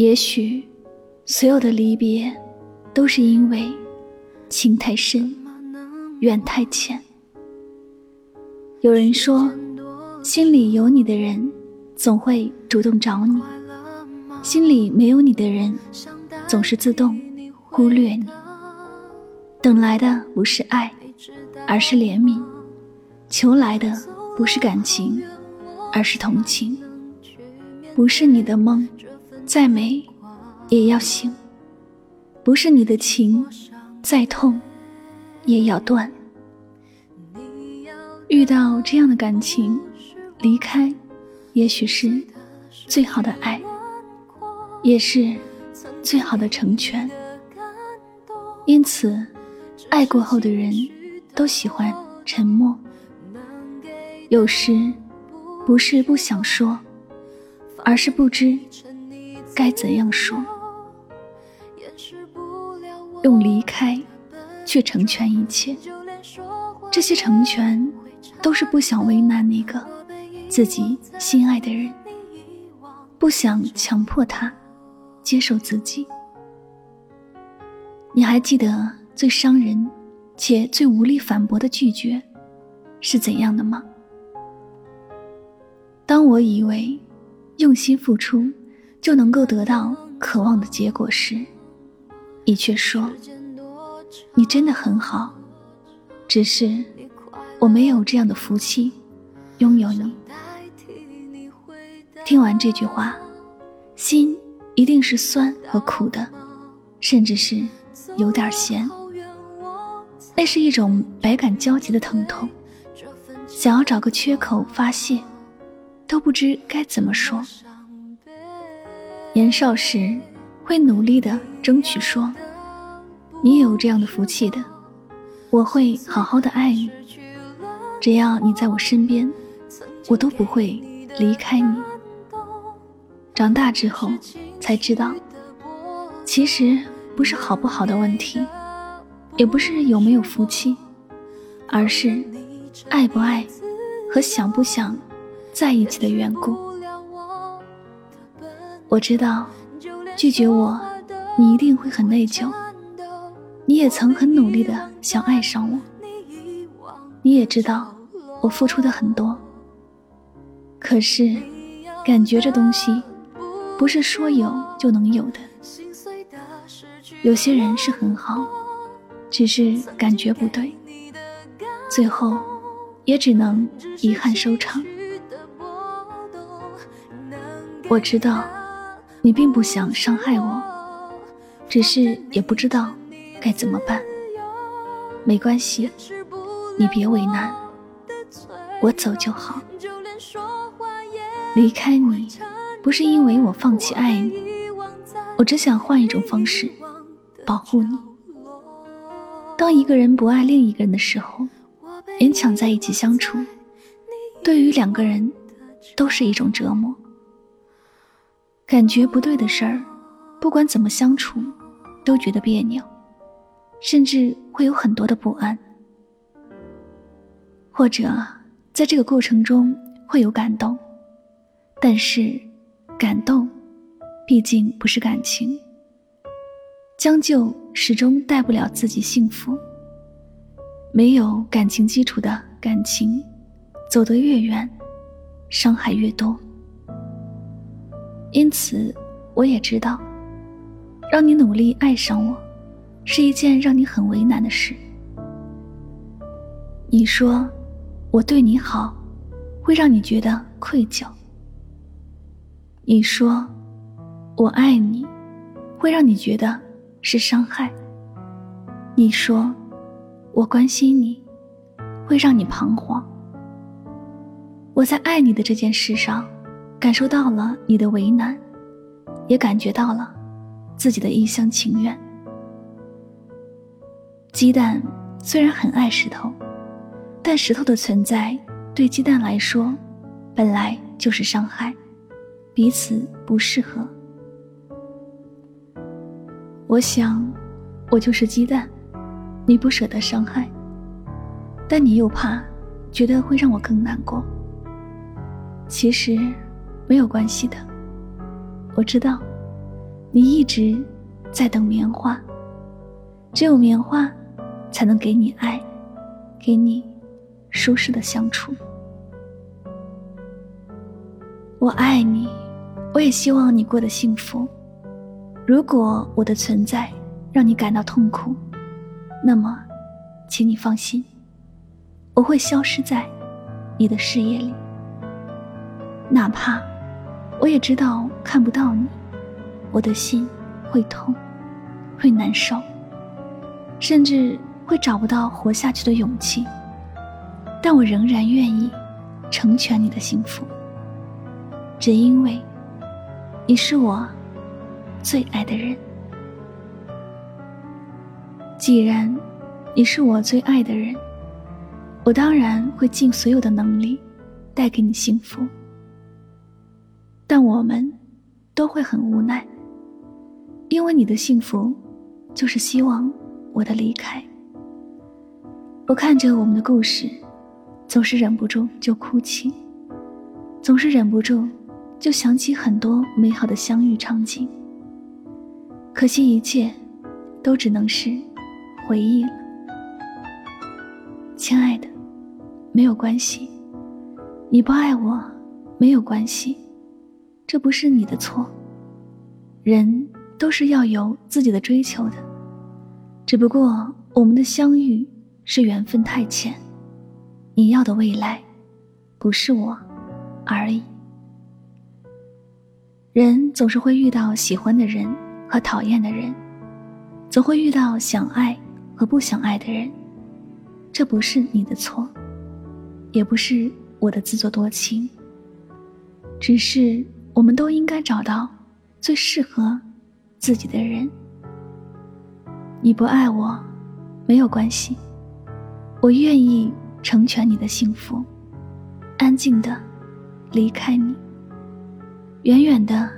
也许，所有的离别，都是因为情太深，缘太浅。有人说，心里有你的人，总会主动找你；心里没有你的人，总是自动忽略你。等来的不是爱，而是怜悯；求来的不是感情，而是同情。不是你的梦，再美也要醒；不是你的情，再痛也要断。遇到这样的感情，离开，也许是最好的爱，也是最好的成全。因此，爱过后的人都喜欢沉默。有时，不是不想说。而是不知该怎样说，用离开去成全一切。这些成全都是不想为难那个自己心爱的人，不想强迫他接受自己。你还记得最伤人且最无力反驳的拒绝是怎样的吗？当我以为。用心付出，就能够得到渴望的结果时，你却说：“你真的很好，只是我没有这样的福气拥有你。”听完这句话，心一定是酸和苦的，甚至是有点咸。那是一种百感交集的疼痛，想要找个缺口发泄。都不知该怎么说。年少时会努力的争取说：“你也有这样的福气的，我会好好的爱你。只要你在我身边，我都不会离开你。”长大之后才知道，其实不是好不好的问题，也不是有没有福气，而是爱不爱和想不想。在一起的缘故，我知道拒绝我，你一定会很内疚。你也曾很努力的想爱上我，你也知道我付出的很多。可是，感觉这东西不是说有就能有的。有些人是很好，只是感觉不对，最后也只能遗憾收场。我知道，你并不想伤害我，只是也不知道该怎么办。没关系，你别为难，我走就好。离开你，不是因为我放弃爱你，我只想换一种方式保护你。当一个人不爱另一个人的时候，勉强在一起相处，对于两个人都是一种折磨。感觉不对的事儿，不管怎么相处，都觉得别扭，甚至会有很多的不安。或者在这个过程中会有感动，但是感动毕竟不是感情，将就始终带不了自己幸福。没有感情基础的感情，走得越远，伤害越多。因此，我也知道，让你努力爱上我，是一件让你很为难的事。你说我对你好，会让你觉得愧疚。你说我爱你，会让你觉得是伤害。你说我关心你，会让你彷徨。我在爱你的这件事上。感受到了你的为难，也感觉到了自己的一厢情愿。鸡蛋虽然很爱石头，但石头的存在对鸡蛋来说本来就是伤害，彼此不适合。我想，我就是鸡蛋，你不舍得伤害，但你又怕，觉得会让我更难过。其实。没有关系的，我知道，你一直在等棉花，只有棉花才能给你爱，给你舒适的相处。我爱你，我也希望你过得幸福。如果我的存在让你感到痛苦，那么，请你放心，我会消失在你的视野里。哪怕我也知道看不到你，我的心会痛，会难受，甚至会找不到活下去的勇气。但我仍然愿意成全你的幸福，只因为你是我最爱的人。既然你是我最爱的人，我当然会尽所有的能力带给你幸福。但我们都会很无奈，因为你的幸福就是希望我的离开。我看着我们的故事，总是忍不住就哭泣，总是忍不住就想起很多美好的相遇场景。可惜一切都只能是回忆了，亲爱的，没有关系，你不爱我没有关系。这不是你的错，人都是要有自己的追求的，只不过我们的相遇是缘分太浅，你要的未来，不是我，而已。人总是会遇到喜欢的人和讨厌的人，总会遇到想爱和不想爱的人，这不是你的错，也不是我的自作多情，只是。我们都应该找到最适合自己的人。你不爱我，没有关系，我愿意成全你的幸福，安静的离开你，远远的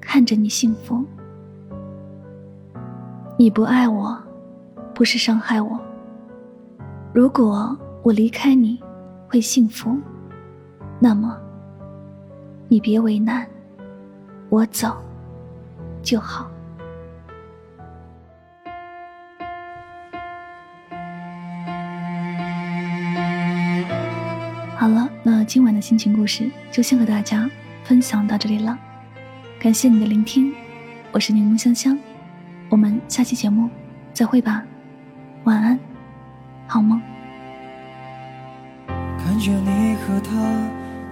看着你幸福。你不爱我，不是伤害我。如果我离开你会幸福，那么。你别为难，我走就好。好了，那今晚的心情故事就先和大家分享到这里了。感谢你的聆听，我是柠檬香香，我们下期节目再会吧，晚安，好梦。看着你和他。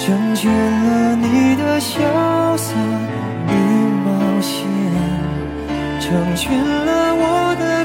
成全了你的潇洒与冒险，成全了我的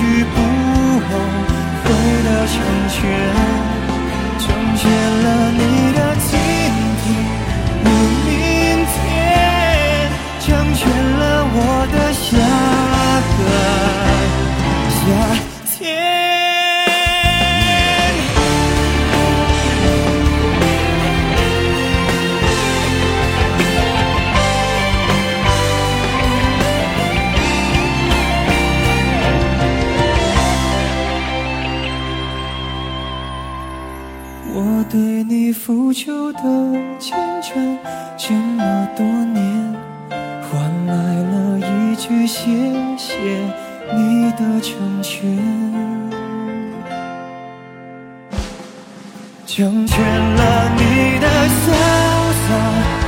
去不你的成全，成全了你的潇洒